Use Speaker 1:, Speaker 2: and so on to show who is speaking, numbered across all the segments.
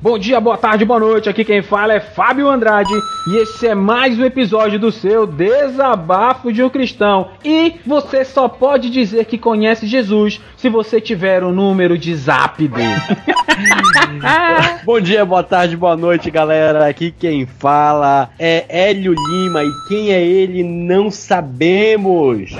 Speaker 1: Bom dia, boa tarde, boa noite. Aqui quem fala é Fábio Andrade e esse é mais um episódio do seu Desabafo de um Cristão. E você só pode dizer que conhece Jesus se você tiver o um número de zap dele.
Speaker 2: Bom dia, boa tarde, boa noite, galera. Aqui quem fala é Hélio Lima e quem é ele não sabemos.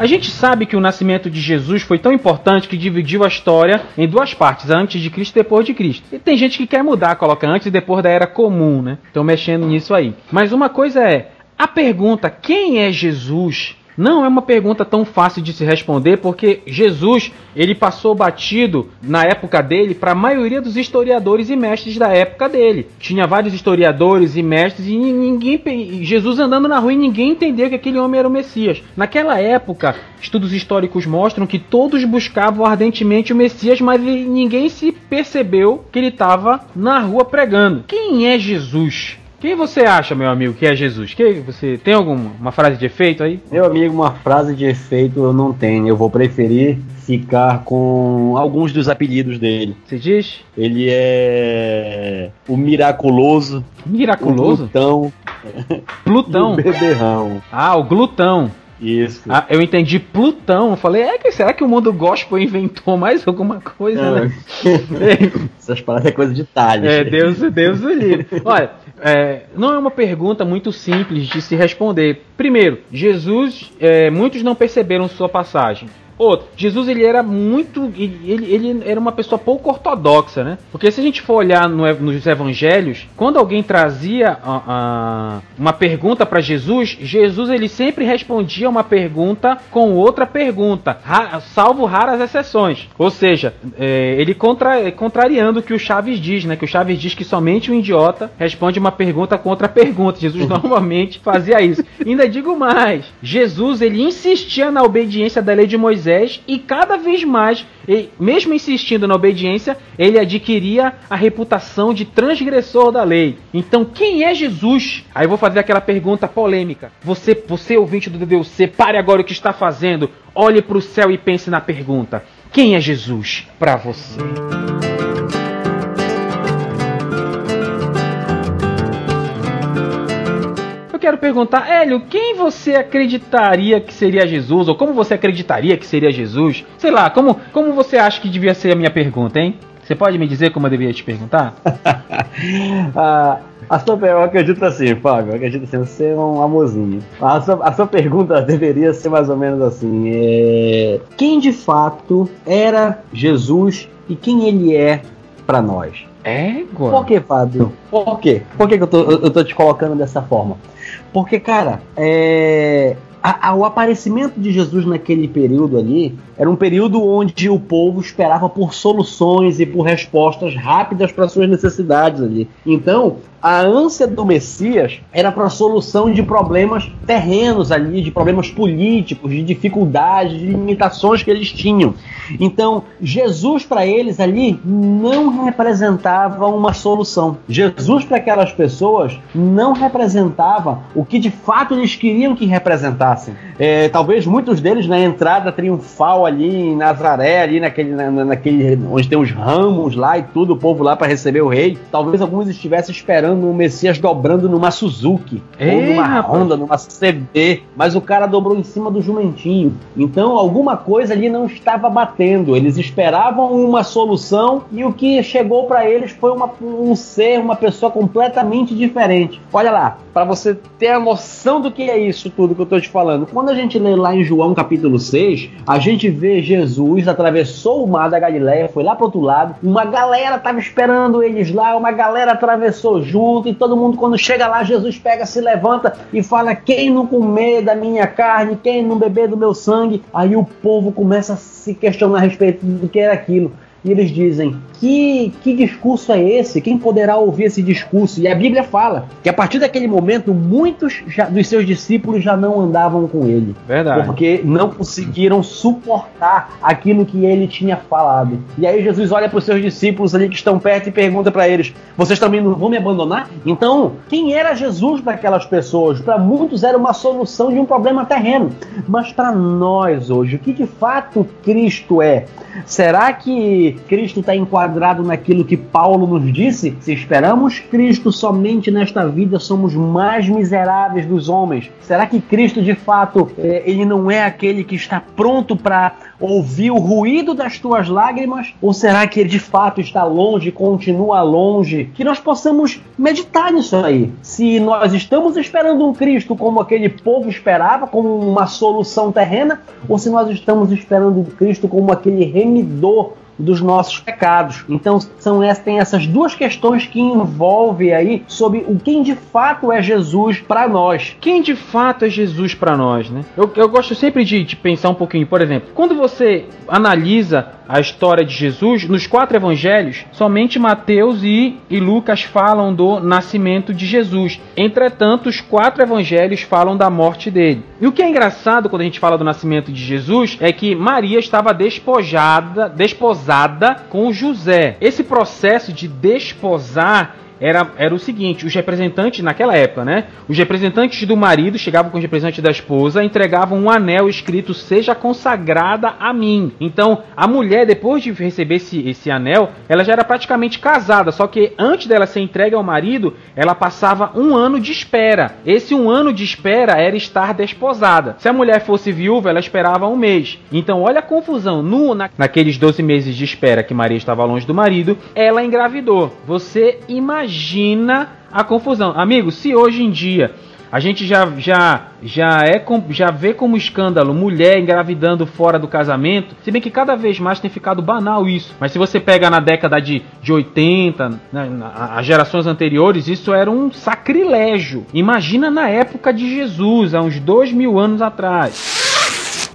Speaker 1: A gente sabe que o nascimento de Jesus foi tão importante que dividiu a história em duas partes, antes de Cristo e depois de Cristo. E tem gente que quer mudar, coloca antes e depois da era comum, né? Estão mexendo nisso aí. Mas uma coisa é, a pergunta quem é Jesus não é uma pergunta tão fácil de se responder, porque Jesus ele passou batido na época dele para a maioria dos historiadores e mestres da época dele. Tinha vários historiadores e mestres e ninguém Jesus andando na rua e ninguém entendeu que aquele homem era o Messias. Naquela época, estudos históricos mostram que todos buscavam ardentemente o Messias, mas ninguém se percebeu que ele estava na rua pregando. Quem é Jesus? Quem você acha, meu amigo, que é Jesus? Que você tem alguma uma frase de efeito aí?
Speaker 2: Meu amigo, uma frase de efeito eu não tenho. Eu vou preferir ficar com alguns dos apelidos dele.
Speaker 1: Você diz?
Speaker 2: Ele é o miraculoso.
Speaker 1: Miraculoso?
Speaker 2: O glutão.
Speaker 1: Plutão.
Speaker 2: o beberrão.
Speaker 1: Ah, o glutão.
Speaker 2: Isso.
Speaker 1: Ah, eu entendi Plutão. Eu falei, é que será que o mundo gospel inventou mais alguma coisa, né?
Speaker 2: Essas palavras é coisa de talhas.
Speaker 1: É, Deus, Deus o livre. Olha, é, não é uma pergunta muito simples de se responder. Primeiro, Jesus, é, muitos não perceberam sua passagem. Outro, Jesus ele era muito. Ele, ele era uma pessoa pouco ortodoxa, né? Porque se a gente for olhar no, nos evangelhos, quando alguém trazia a, a, uma pergunta para Jesus, Jesus ele sempre respondia uma pergunta com outra pergunta, ra, salvo raras exceções. Ou seja, é, ele contra, contrariando o que o Chaves diz, né? Que o Chaves diz que somente o um idiota responde uma pergunta com outra pergunta. Jesus normalmente fazia isso. Ainda digo mais: Jesus ele insistia na obediência da lei de Moisés Moisés e cada vez mais, mesmo insistindo na obediência, ele adquiria a reputação de transgressor da lei. Então, quem é Jesus? Aí vou fazer aquela pergunta polêmica. Você, você ouvinte do DDUC, pare agora o que está fazendo, olhe para o céu e pense na pergunta: quem é Jesus para você? Quero perguntar, Hélio, quem você acreditaria que seria Jesus? Ou como você acreditaria que seria Jesus? Sei lá, como, como você acha que devia ser a minha pergunta, hein? Você pode me dizer como eu deveria te perguntar?
Speaker 2: ah, a sua, eu acredito assim, Fábio, eu acredito assim, você é um amorzinho. A sua, a sua pergunta deveria ser mais ou menos assim: é, quem de fato era Jesus e quem ele é para nós?
Speaker 1: É,
Speaker 2: Por que, Fábio? Por quê? Por que, que eu, tô, eu tô te colocando dessa forma? Porque, cara, é, a, o aparecimento de Jesus naquele período ali era um período onde o povo esperava por soluções e por respostas rápidas para suas necessidades ali. Então, a ânsia do Messias era para a solução de problemas terrenos ali, de problemas políticos, de dificuldades, de limitações que eles tinham. Então, Jesus para eles ali não representava uma solução. Jesus para aquelas pessoas não representava o que de fato eles queriam que fácil. É, talvez muitos deles na entrada triunfal ali em Nazaré, ali naquele, na, naquele onde tem os ramos lá e tudo, o povo lá para receber o rei, talvez alguns estivessem esperando o Messias dobrando numa Suzuki, Ei, ou numa rapaz. Honda, numa CB, mas o cara dobrou em cima do jumentinho. Então alguma coisa ali não estava batendo. Eles esperavam uma solução e o que chegou para eles foi uma, um ser, uma pessoa completamente diferente. Olha lá, para você ter a noção do que é isso tudo que eu estou te falando. Quando a gente lê lá em João capítulo 6, a gente vê Jesus atravessou o mar da Galileia, foi lá pro outro lado, uma galera tava esperando eles lá, uma galera atravessou junto e todo mundo, quando chega lá, Jesus pega, se levanta e fala: Quem não comer da minha carne, quem não beber do meu sangue. Aí o povo começa a se questionar a respeito do que era aquilo. E eles dizem: que, que discurso é esse? Quem poderá ouvir esse discurso? E a Bíblia fala que a partir daquele momento, muitos já, dos seus discípulos já não andavam com ele.
Speaker 1: Verdade.
Speaker 2: Porque não conseguiram suportar aquilo que ele tinha falado. E aí Jesus olha para os seus discípulos ali que estão perto e pergunta para eles: Vocês também não vão me abandonar? Então, quem era Jesus para aquelas pessoas? Para muitos era uma solução de um problema terreno. Mas para nós hoje, o que de fato Cristo é? Será que Cristo está enquadrado naquilo que Paulo nos disse? Se esperamos Cristo somente nesta vida, somos mais miseráveis dos homens. Será que Cristo de fato eh, ele não é aquele que está pronto para ouvir o ruído das tuas lágrimas? Ou será que ele de fato está longe, continua longe? Que nós possamos meditar nisso aí. Se nós estamos esperando um Cristo como aquele povo esperava, como uma solução terrena, ou se nós estamos esperando um Cristo como aquele remidor dos nossos pecados. Então são tem essas duas questões que envolvem aí sobre o quem de fato é Jesus para nós.
Speaker 1: Quem de fato é Jesus para nós, né? Eu, eu gosto sempre de, de, pensar um pouquinho, por exemplo, quando você analisa a história de Jesus, nos quatro evangelhos, somente Mateus e, e Lucas falam do nascimento de Jesus. Entretanto, os quatro evangelhos falam da morte dele. E o que é engraçado quando a gente fala do nascimento de Jesus é que Maria estava despojada, desposada com José. Esse processo de desposar era, era o seguinte: os representantes, naquela época, né? Os representantes do marido chegavam com os representantes da esposa, entregavam um anel escrito Seja consagrada a mim. Então, a mulher, depois de receber esse, esse anel, ela já era praticamente casada. Só que antes dela ser entregue ao marido, ela passava um ano de espera. Esse um ano de espera era estar desposada. Se a mulher fosse viúva, ela esperava um mês. Então, olha a confusão. No, na, naqueles 12 meses de espera que Maria estava longe do marido, ela engravidou. Você imagina imagina a confusão. Amigo, se hoje em dia a gente já, já, já, é, já vê como escândalo mulher engravidando fora do casamento, se bem que cada vez mais tem ficado banal isso. Mas se você pega na década de, de 80, né, as gerações anteriores, isso era um sacrilégio. Imagina na época de Jesus, há uns dois mil anos atrás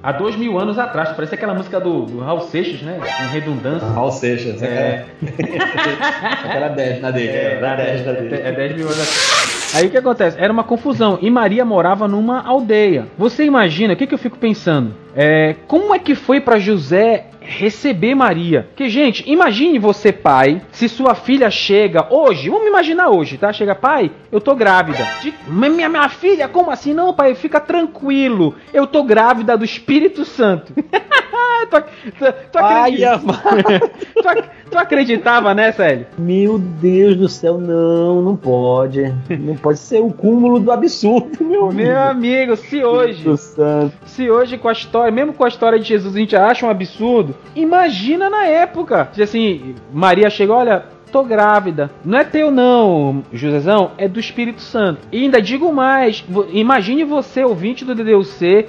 Speaker 1: há dois mil anos atrás. Parece aquela música do, do Raul Seixas, né? Com redundância.
Speaker 2: Raul Seixas, é. Aquela 10 na dele. É, 10 na dele.
Speaker 1: É 10 mil anos atrás. Aí o que acontece? Era uma confusão. E Maria morava numa aldeia. Você imagina, o que, que eu fico pensando? É, como é que foi para José receber Maria. Que, gente, imagine você, pai, se sua filha chega hoje, vamos imaginar hoje, tá? Chega, pai, eu tô grávida. De, minha, minha filha, como assim? Não, pai, fica tranquilo. Eu tô grávida do Espírito Santo. tu, tu, tu, acredita... tu, tu acreditava nessa, Hélio?
Speaker 2: Meu Deus do céu, não, não pode. Não pode ser o cúmulo do absurdo, meu amigo.
Speaker 1: Meu amigo, se hoje, se hoje com a história, mesmo com a história de Jesus, a gente acha um absurdo, imagina na época. Assim, Maria chegou, olha, tô grávida. Não é teu não, Josezão, é do Espírito Santo. E ainda digo mais, imagine você, ouvinte do DDUC,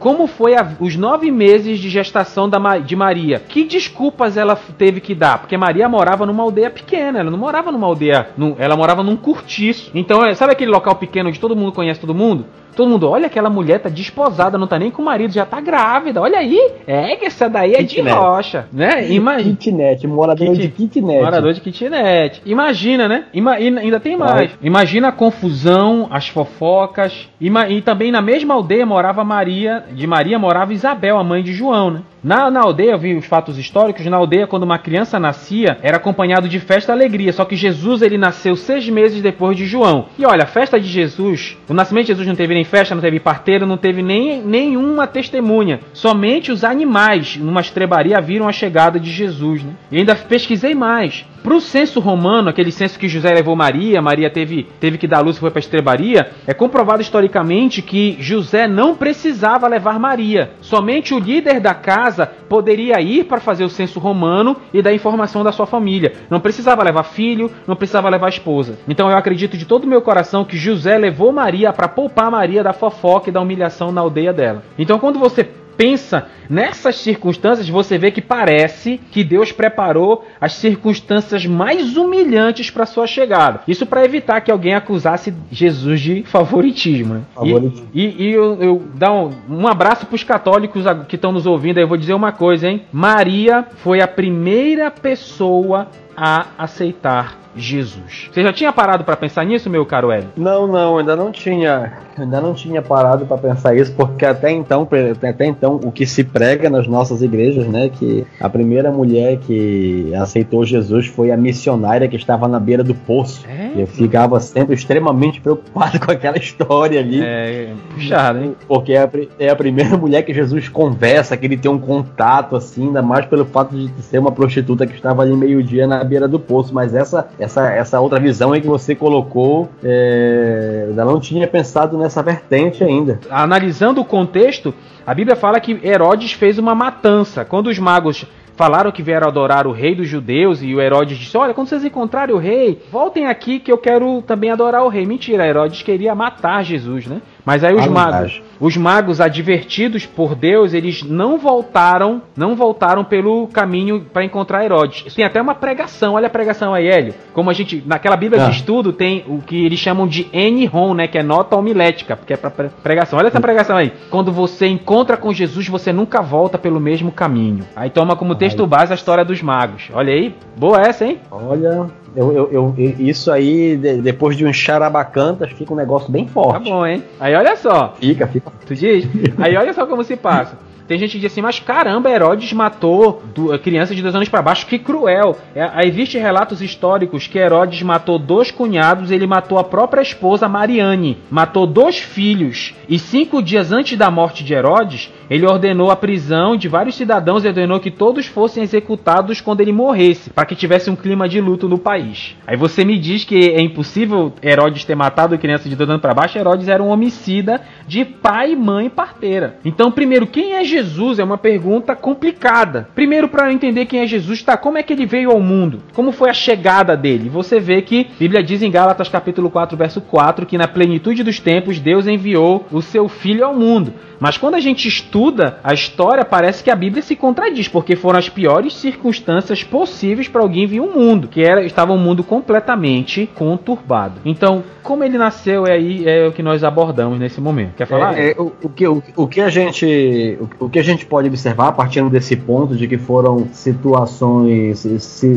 Speaker 1: como foi a, os nove meses de gestação da, de Maria. Que desculpas ela teve que dar? Porque Maria morava numa aldeia pequena, ela não morava numa aldeia, ela morava num cortiço. Então, é, sabe aquele local pequeno onde todo mundo conhece todo mundo? Todo mundo, olha aquela mulher tá desposada, não tá nem com o marido, já tá grávida. Olha aí. É que essa daí é kitnet. de rocha, né?
Speaker 2: Imagina. Kitnet, morador Kit... de kitnet.
Speaker 1: Morador de kitnet. Imagina, né? Ima... ainda tem mais. Imagina a confusão, as fofocas. Ima... E também na mesma aldeia morava Maria, de Maria morava Isabel, a mãe de João, né? Na, na aldeia, eu vi os fatos históricos, na aldeia, quando uma criança nascia, era acompanhado de festa e alegria. Só que Jesus, ele nasceu seis meses depois de João. E olha, a festa de Jesus, o nascimento de Jesus não teve nem festa, não teve parteiro, não teve nem nenhuma testemunha. Somente os animais, numa estrebaria, viram a chegada de Jesus. Né? E ainda pesquisei mais. Para o censo romano, aquele censo que José levou Maria, Maria teve, teve que dar luz e foi para estrebaria, é comprovado historicamente que José não precisava levar Maria. Somente o líder da casa poderia ir para fazer o censo romano e dar informação da sua família. Não precisava levar filho, não precisava levar esposa. Então eu acredito de todo o meu coração que José levou Maria para poupar Maria da fofoca e da humilhação na aldeia dela. Então quando você pensa nessas circunstâncias, você vê que parece que Deus preparou as circunstâncias mais humilhantes para sua chegada. Isso para evitar que alguém acusasse Jesus de favoritismo. Né? Favoritismo. E, e, e eu, eu dar um, um abraço para os católicos que estão nos ouvindo. Aí eu vou dizer uma coisa, hein? Maria foi a primeira pessoa a aceitar Jesus. Você já tinha parado para pensar nisso, meu caro Hélio?
Speaker 2: Não, não, ainda não tinha, ainda não tinha parado para pensar isso, porque até então, até então, o que se prega nas nossas igrejas, né, que a primeira mulher que aceitou Jesus foi a missionária que estava na beira do poço. É? Eu ficava sempre extremamente preocupado com aquela história ali.
Speaker 1: É, puxado, hein?
Speaker 2: Porque é a, é a primeira mulher que Jesus conversa, que ele tem um contato assim, ainda mais pelo fato de ser uma prostituta que estava ali meio-dia na beira do poço, mas essa essa, essa outra visão aí que você colocou, é, ainda não tinha pensado nessa vertente ainda.
Speaker 1: Analisando o contexto, a Bíblia fala que Herodes fez uma matança. Quando os magos falaram que vieram adorar o rei dos judeus e o Herodes disse: Olha, quando vocês encontrarem o rei, voltem aqui que eu quero também adorar o rei. Mentira, Herodes queria matar Jesus, né? Mas aí os magos, os magos advertidos por Deus, eles não voltaram, não voltaram pelo caminho para encontrar Herodes. Tem até uma pregação, olha a pregação aí, Hélio. Como a gente, naquela Bíblia ah. de estudo tem o que eles chamam de N-ROM, né, que é nota homilética, porque é para pregação. Olha essa pregação aí. Quando você encontra com Jesus, você nunca volta pelo mesmo caminho. Aí toma como texto base a história dos magos. Olha aí, boa essa, hein?
Speaker 2: Olha, eu, eu, eu, isso aí, de, depois de um charabacantas, fica um negócio bem forte.
Speaker 1: Tá bom, hein? Aí olha só.
Speaker 2: Fica, fica.
Speaker 1: Tu diz? Aí olha só como se passa. Tem gente que diz assim, mas caramba, Herodes matou do, crianças de dois anos para baixo, que cruel. É, existe relatos históricos que Herodes matou dois cunhados, ele matou a própria esposa Mariane, matou dois filhos. E cinco dias antes da morte de Herodes, ele ordenou a prisão de vários cidadãos e ordenou que todos fossem executados quando ele morresse, para que tivesse um clima de luto no país. Aí você me diz que é impossível Herodes ter matado criança de dois anos para baixo, Herodes era um homicida de pai, mãe e parteira. Então, primeiro, quem é Jesus? Jesus é uma pergunta complicada. Primeiro, para entender quem é Jesus, tá? Como é que ele veio ao mundo? Como foi a chegada dele? Você vê que a Bíblia diz em Gálatas capítulo 4, verso 4, que na plenitude dos tempos Deus enviou o seu filho ao mundo. Mas quando a gente estuda a história, parece que a Bíblia se contradiz, porque foram as piores circunstâncias possíveis para alguém vir ao mundo, que era estava um mundo completamente conturbado. Então, como ele nasceu é aí é o que nós abordamos nesse momento. Quer falar?
Speaker 2: É, é, o, o, que, o, o, que a gente o, o, que a gente pode observar partindo desse ponto de que foram situações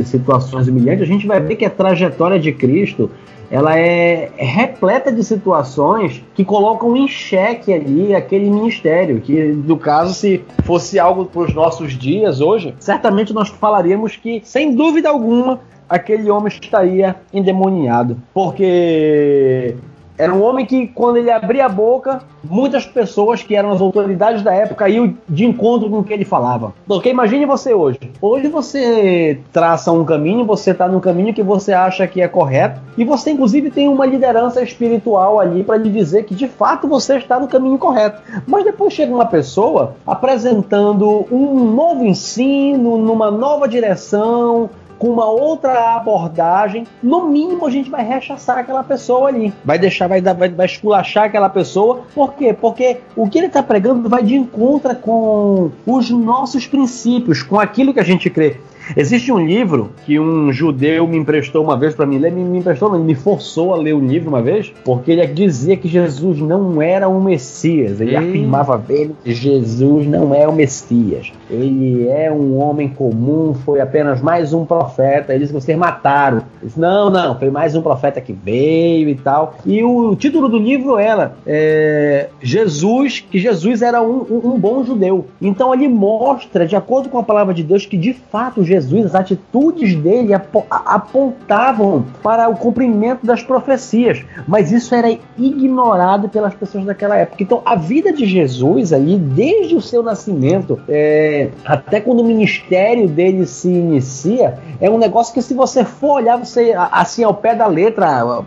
Speaker 2: situações humilhantes, a gente vai ver que a trajetória de Cristo ela é repleta de situações que colocam em xeque ali aquele ministério, que no caso se fosse algo para os nossos dias hoje, certamente nós falaríamos que sem dúvida alguma aquele homem estaria endemoniado, porque era um homem que, quando ele abria a boca, muitas pessoas que eram as autoridades da época iam de encontro com o que ele falava. Porque imagine você hoje. Hoje você traça um caminho, você está no caminho que você acha que é correto, e você, inclusive, tem uma liderança espiritual ali para lhe dizer que de fato você está no caminho correto. Mas depois chega uma pessoa apresentando um novo ensino, numa nova direção, com uma outra abordagem, no mínimo a gente vai rechaçar aquela pessoa ali. Vai deixar, vai, vai, vai esculachar aquela pessoa. Por quê? Porque o que ele está pregando vai de encontro com os nossos princípios, com aquilo que a gente crê. Existe um livro que um judeu me emprestou uma vez para mim ler, me, me emprestou, me forçou a ler o livro uma vez, porque ele dizia que Jesus não era um Messias. Ele afirmava bem que Jesus não é o Messias. Ele é um homem comum, foi apenas mais um profeta. Ele disse que vocês mataram. Ele disse, não, não, foi mais um profeta que veio e tal. E o título do livro era é, Jesus, que Jesus era um, um, um bom judeu. Então ele mostra, de acordo com a palavra de Deus, que de fato Jesus, as atitudes dele apontavam para o cumprimento das profecias, mas isso era ignorado pelas pessoas daquela época. Então, a vida de Jesus ali, desde o seu nascimento, é, até quando o ministério dele se inicia, é um negócio que se você for olhar você assim ao pé da letra,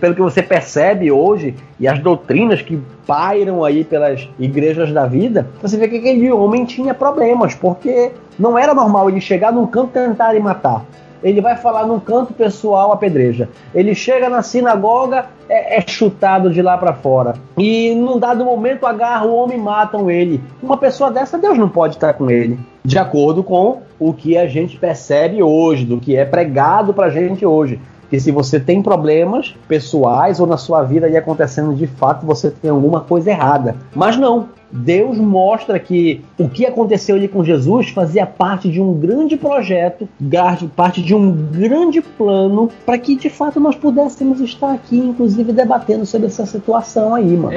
Speaker 2: pelo que você percebe hoje e as doutrinas que pairam aí pelas igrejas da vida, você vê que aquele homem tinha problemas, porque não era normal ele chegar num campo e tentar matar. ele vai falar num canto pessoal apedreja. Ele chega na sinagoga, é, é chutado de lá para fora. E num dado momento agarra o homem e matam ele. Uma pessoa dessa, Deus não pode estar com ele. De acordo com o que a gente percebe hoje, do que é pregado pra gente hoje que se você tem problemas pessoais ou na sua vida ali acontecendo de fato, você tem alguma coisa errada. Mas não. Deus mostra que o que aconteceu ali com Jesus fazia parte de um grande projeto, parte de um grande plano para que de fato nós pudéssemos estar aqui, inclusive debatendo sobre essa situação aí, mano.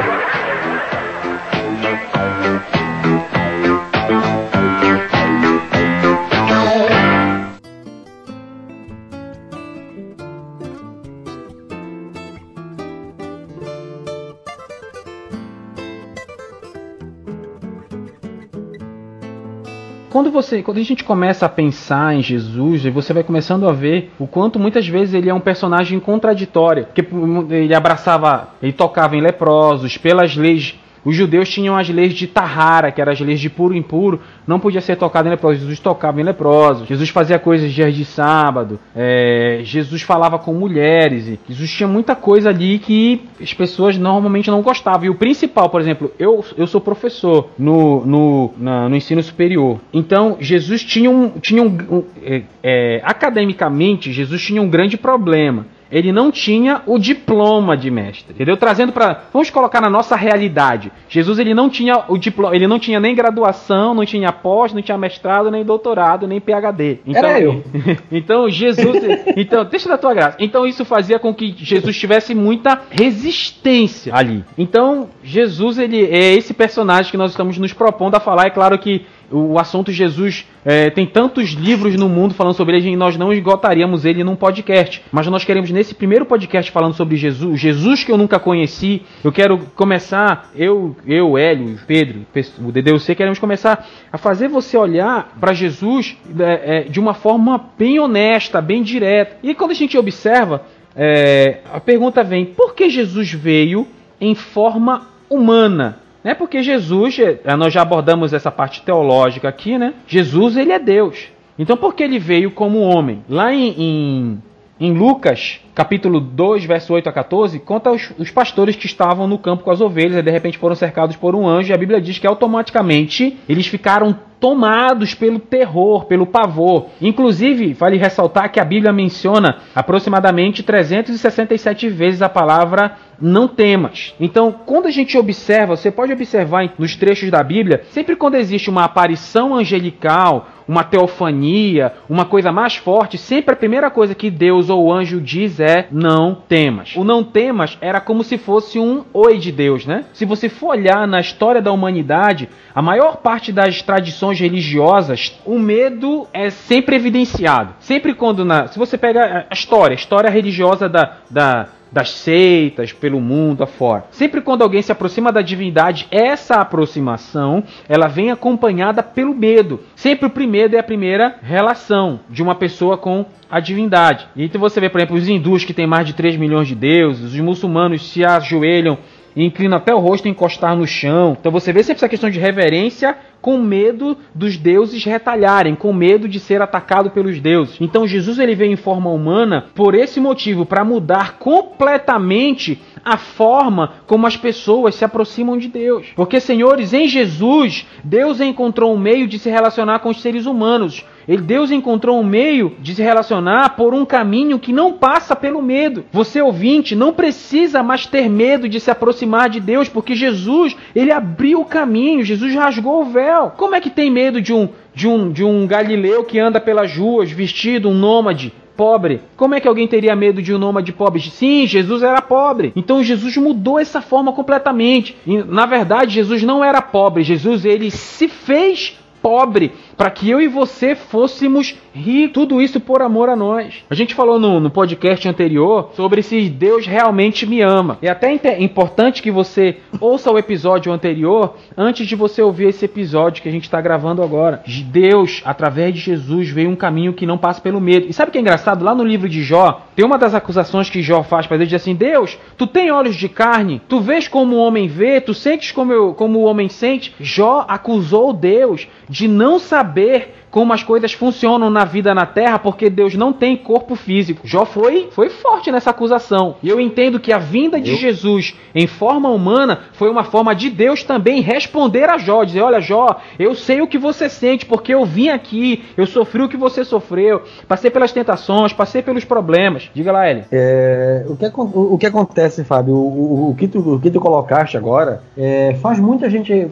Speaker 1: Quando você, quando a gente começa a pensar em Jesus, você vai começando a ver o quanto muitas vezes ele é um personagem contraditório, que ele abraçava, ele tocava em leprosos, pelas leis os judeus tinham as leis de Tahara, que eram as leis de puro e impuro, não podia ser tocado em leprosos. Jesus tocava em leprosos. Jesus fazia coisas dias de sábado. É, Jesus falava com mulheres. Jesus tinha muita coisa ali que as pessoas normalmente não gostavam. E o principal, por exemplo, eu, eu sou professor no, no, na, no ensino superior. Então, Jesus tinha um. Tinha um, um é, é, academicamente, Jesus tinha um grande problema ele não tinha o diploma de mestre, entendeu? Trazendo para, vamos colocar na nossa realidade. Jesus ele não tinha o diploma, ele não tinha nem graduação, não tinha pós, não tinha mestrado, nem doutorado, nem PhD.
Speaker 2: Então, Era eu.
Speaker 1: então Jesus, então deixa da tua graça. Então isso fazia com que Jesus tivesse muita resistência ali. Então Jesus ele é esse personagem que nós estamos nos propondo a falar. É claro que o assunto Jesus é, tem tantos livros no mundo falando sobre ele e nós não esgotaríamos ele num podcast. Mas nós queremos, nesse primeiro podcast falando sobre Jesus, Jesus que eu nunca conheci, eu quero começar, eu, eu Hélio, Pedro, o DDUC, queremos começar a fazer você olhar para Jesus é, é, de uma forma bem honesta, bem direta. E quando a gente observa, é, a pergunta vem: por que Jesus veio em forma humana? Né? Porque Jesus, eh, nós já abordamos essa parte teológica aqui, né? Jesus, ele é Deus. Então, por que ele veio como homem? Lá em, em, em Lucas, capítulo 2, verso 8 a 14, conta os, os, pastores que estavam no campo com as ovelhas e de repente foram cercados por um anjo. E a Bíblia diz que automaticamente eles ficaram tomados pelo terror, pelo pavor. Inclusive, vale ressaltar que a Bíblia menciona aproximadamente 367 vezes a palavra não temas. Então, quando a gente observa, você pode observar nos trechos da Bíblia, sempre quando existe uma aparição angelical, uma teofania, uma coisa mais forte, sempre a primeira coisa que Deus ou o anjo diz é não temas. O não temas era como se fosse um oi de Deus, né? Se você for olhar na história da humanidade, a maior parte das tradições religiosas, o medo é sempre evidenciado. Sempre quando na, se você pega a história, a história religiosa da, da das seitas pelo mundo afora. Sempre quando alguém se aproxima da divindade, essa aproximação ela vem acompanhada pelo medo. Sempre o primeiro é a primeira relação de uma pessoa com a divindade. E então você vê, por exemplo, os hindus que têm mais de 3 milhões de deuses, os muçulmanos se ajoelham inclinam até o rosto encostar no chão. Então você vê sempre essa questão de reverência com medo dos deuses retalharem, com medo de ser atacado pelos deuses. Então Jesus ele veio em forma humana por esse motivo, para mudar completamente a forma como as pessoas se aproximam de Deus. Porque, senhores, em Jesus, Deus encontrou um meio de se relacionar com os seres humanos. Ele, Deus encontrou um meio de se relacionar por um caminho que não passa pelo medo. Você ouvinte não precisa mais ter medo de se aproximar de Deus, porque Jesus, ele abriu o caminho, Jesus rasgou o véu. Como é que tem medo de um de um de um galileu que anda pelas ruas vestido um nômade? pobre. Como é que alguém teria medo de um nômade pobre? Sim, Jesus era pobre. Então Jesus mudou essa forma completamente. E, na verdade, Jesus não era pobre. Jesus ele se fez pobre para que eu e você fôssemos ricos. Tudo isso por amor a nós. A gente falou no, no, podcast anterior sobre se Deus realmente me ama. É até importante que você ouça o episódio anterior antes de você ouvir esse episódio que a gente está gravando agora. Deus, através de Jesus, veio um caminho que não passa pelo medo. E sabe o que é engraçado? Lá no livro de Jó, tem uma das acusações que Jó faz para Deus, diz assim: Deus, tu tem olhos de carne, tu vês como o homem vê, tu sentes como, eu, como o homem sente. Jó acusou Deus de não saber saber como as coisas funcionam na vida na Terra, porque Deus não tem corpo físico. Jó foi, foi forte nessa acusação. E eu entendo que a vinda de. Jesus em forma humana foi uma forma de Deus também responder a Jó, dizer: Olha, Jó, eu sei o que você sente, porque eu vim aqui, eu sofri o que você sofreu, passei pelas tentações, passei pelos problemas. Diga lá, Eli.
Speaker 2: É, o, que, o, o que acontece, Fábio, o, o, que tu, o que tu colocaste agora é, faz muita gente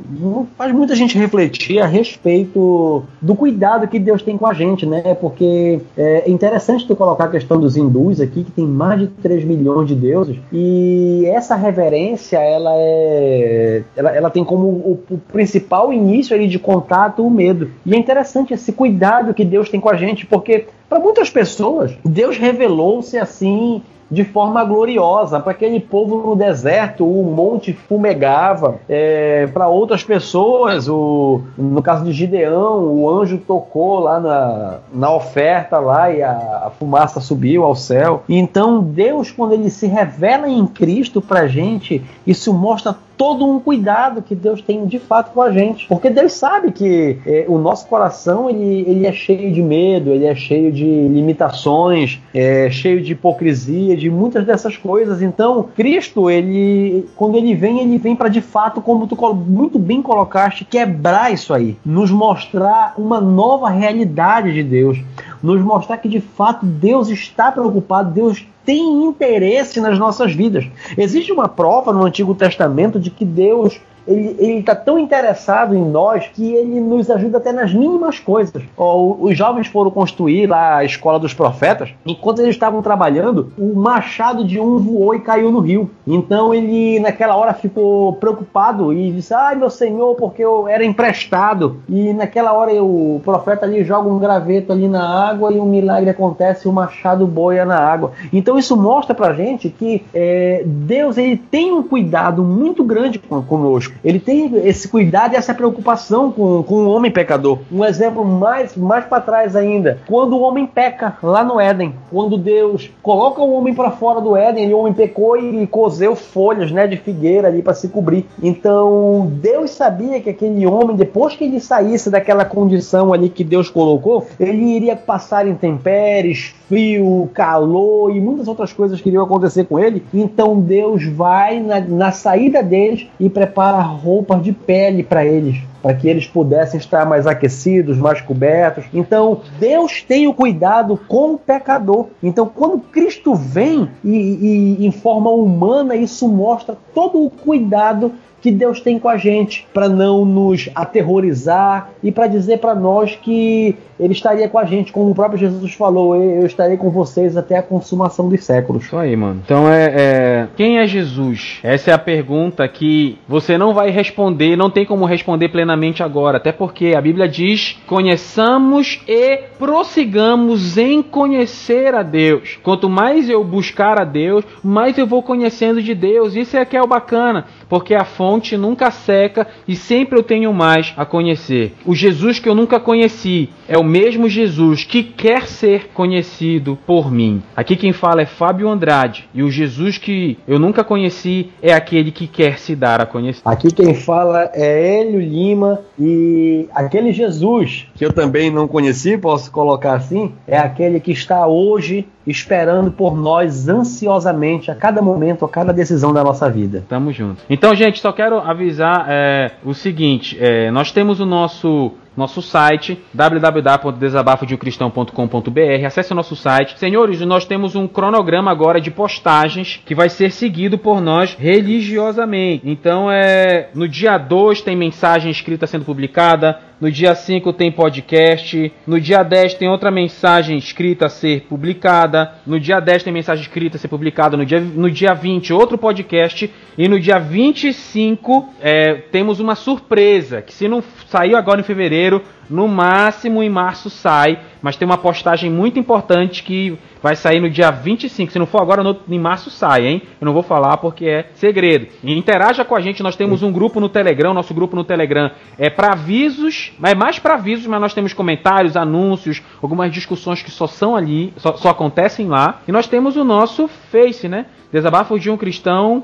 Speaker 2: faz muita gente refletir a respeito do cuidado que Deus tem com a gente, né? Porque é interessante tu colocar a questão dos hindus aqui, que tem mais de 3 milhões de deuses, e essa reverência, ela é ela, ela tem como o, o principal início ali de contato o medo. E é interessante esse cuidado que Deus tem com a gente, porque para muitas pessoas, Deus revelou-se assim de forma gloriosa. Para aquele povo no deserto, o monte fumegava. É, Para outras pessoas, o, no caso de Gideão, o anjo tocou lá na, na oferta lá e a, a fumaça subiu ao céu. Então Deus, quando ele se revela em Cristo para gente, isso mostra todo um cuidado que Deus tem de fato com a gente. Porque Deus sabe que é, o nosso coração ele, ele é cheio de medo, ele é cheio de limitações, é cheio de hipocrisia, de muitas dessas coisas. Então, Cristo, ele quando ele vem, ele vem para de fato, como tu muito bem colocaste, quebrar isso aí, nos mostrar uma nova realidade de Deus, nos mostrar que de fato Deus está preocupado, Deus tem interesse nas nossas vidas. Existe uma prova no Antigo Testamento de que Deus ele está tão interessado em nós que ele nos ajuda até nas mínimas coisas. os jovens foram construir lá a escola dos profetas. Enquanto eles estavam trabalhando, o machado de um voou e caiu no rio. Então ele, naquela hora, ficou preocupado e disse: Ai, meu senhor, porque eu era emprestado. E naquela hora o profeta ali joga um graveto ali na água e um milagre acontece o machado boia na água. Então isso mostra pra gente que é, Deus ele tem um cuidado muito grande conosco. Ele tem esse cuidado e essa preocupação com, com o homem pecador. Um exemplo mais, mais para trás ainda, quando o homem peca lá no Éden, quando Deus coloca o homem para fora do Éden, e o homem pecou e cozeu folhas né, de figueira ali para se cobrir. Então Deus sabia que aquele homem, depois que ele saísse daquela condição ali que Deus colocou, ele iria passar intempéries, frio, calor e muitas outras coisas que iriam acontecer com ele. Então Deus vai na, na saída deles e prepara roupas de pele para eles, para que eles pudessem estar mais aquecidos, mais cobertos. Então Deus tem o cuidado com o pecador. Então quando Cristo vem e, e em forma humana, isso mostra todo o cuidado que Deus tem com a gente para não nos aterrorizar e para dizer para nós que ele estaria com a gente, como o próprio Jesus falou, eu estarei com vocês até a consumação dos séculos.
Speaker 1: Isso aí, mano. Então é, é, quem é Jesus? Essa é a pergunta que você não vai responder, não tem como responder plenamente agora, até porque a Bíblia diz: conheçamos e prossigamos em conhecer a Deus. Quanto mais eu buscar a Deus, mais eu vou conhecendo de Deus. Isso é que é o bacana, porque a fonte nunca seca e sempre eu tenho mais a conhecer. O Jesus que eu nunca conheci é o mesmo Jesus que quer ser conhecido por mim. Aqui quem fala é Fábio Andrade e o Jesus que eu nunca conheci é aquele que quer se dar a conhecer.
Speaker 2: Aqui quem fala é Hélio Lima e aquele Jesus que eu também não conheci, posso colocar assim, é aquele que está hoje esperando por nós ansiosamente a cada momento, a cada decisão da nossa vida.
Speaker 1: Tamo junto. Então, gente, só quero avisar é, o seguinte: é, nós temos o nosso nosso site www.desabafodeumcristão.com.br. Acesse o nosso site. Senhores, nós temos um cronograma agora de postagens que vai ser seguido por nós religiosamente. Então, é no dia 2 tem mensagem escrita sendo publicada, no dia 5 tem podcast, no dia 10 tem outra mensagem escrita a ser publicada, no dia 10 tem mensagem escrita a ser publicada, no dia, no dia 20 outro podcast e no dia 25 é, temos uma surpresa que se não saiu agora em fevereiro, brasileiro no máximo em março sai mas tem uma postagem muito importante que vai sair no dia 25. Se não for agora, no, em março sai, hein? Eu não vou falar porque é segredo. E interaja com a gente, nós temos um grupo no Telegram, nosso grupo no Telegram é para avisos, é mais para avisos, mas nós temos comentários, anúncios, algumas discussões que só são ali, só, só acontecem lá. E nós temos o nosso Face, né? Desabafo de um Cristão,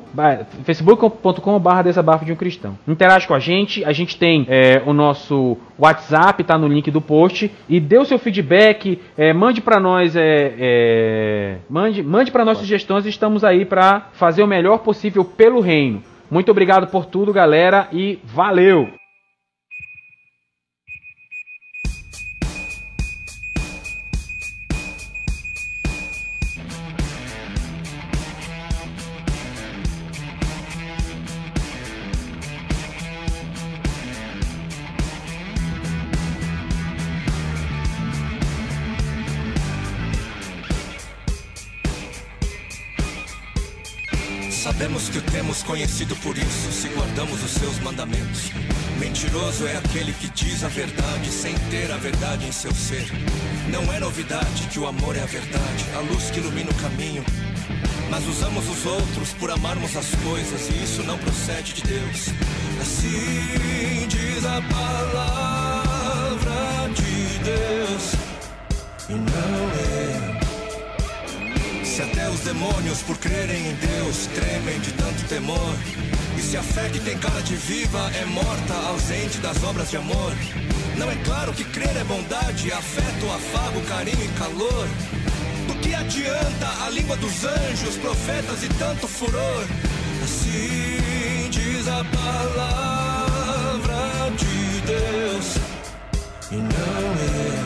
Speaker 1: facebook.com.br Desabafo de um Cristão. Interage com a gente, a gente tem é, o nosso WhatsApp, tá no link do post, e dê o seu feedback, é, mande para nós, é, é, mande, mande para nós sugestões, estamos aí para fazer o melhor possível pelo reino. Muito obrigado por tudo, galera, e valeu!
Speaker 3: Conhecido por isso, se guardamos os seus mandamentos. Mentiroso é aquele que diz a verdade sem ter a verdade em seu ser. Não é novidade que o amor é a verdade, a luz que ilumina o caminho. Mas usamos os outros por amarmos as coisas e isso não procede de Deus. Assim diz a palavra de Deus. E não é. Se até os demônios, por crerem em Deus, tremem de tanto temor. E se a fé que tem cara de viva é morta, ausente das obras de amor. Não é claro que crer é bondade, afeto, afago, carinho e calor. Do que adianta a língua dos anjos, profetas e tanto furor? Assim diz a palavra de Deus. E não.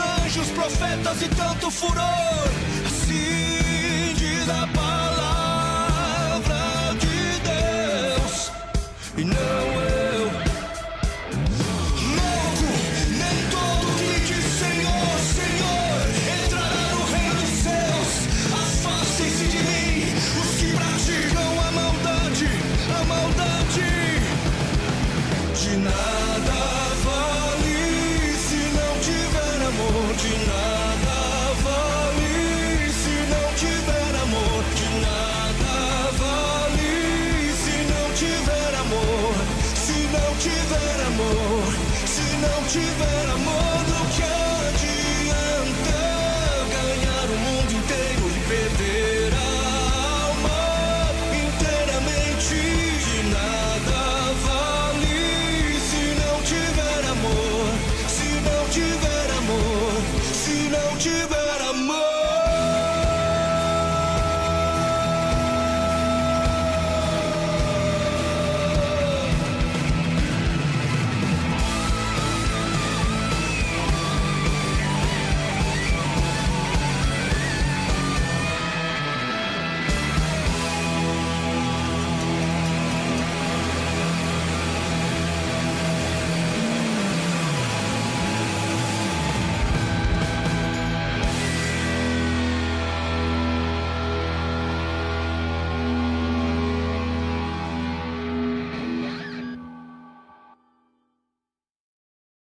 Speaker 3: Anjos, profetas e tanto furor? Assim diz a palavra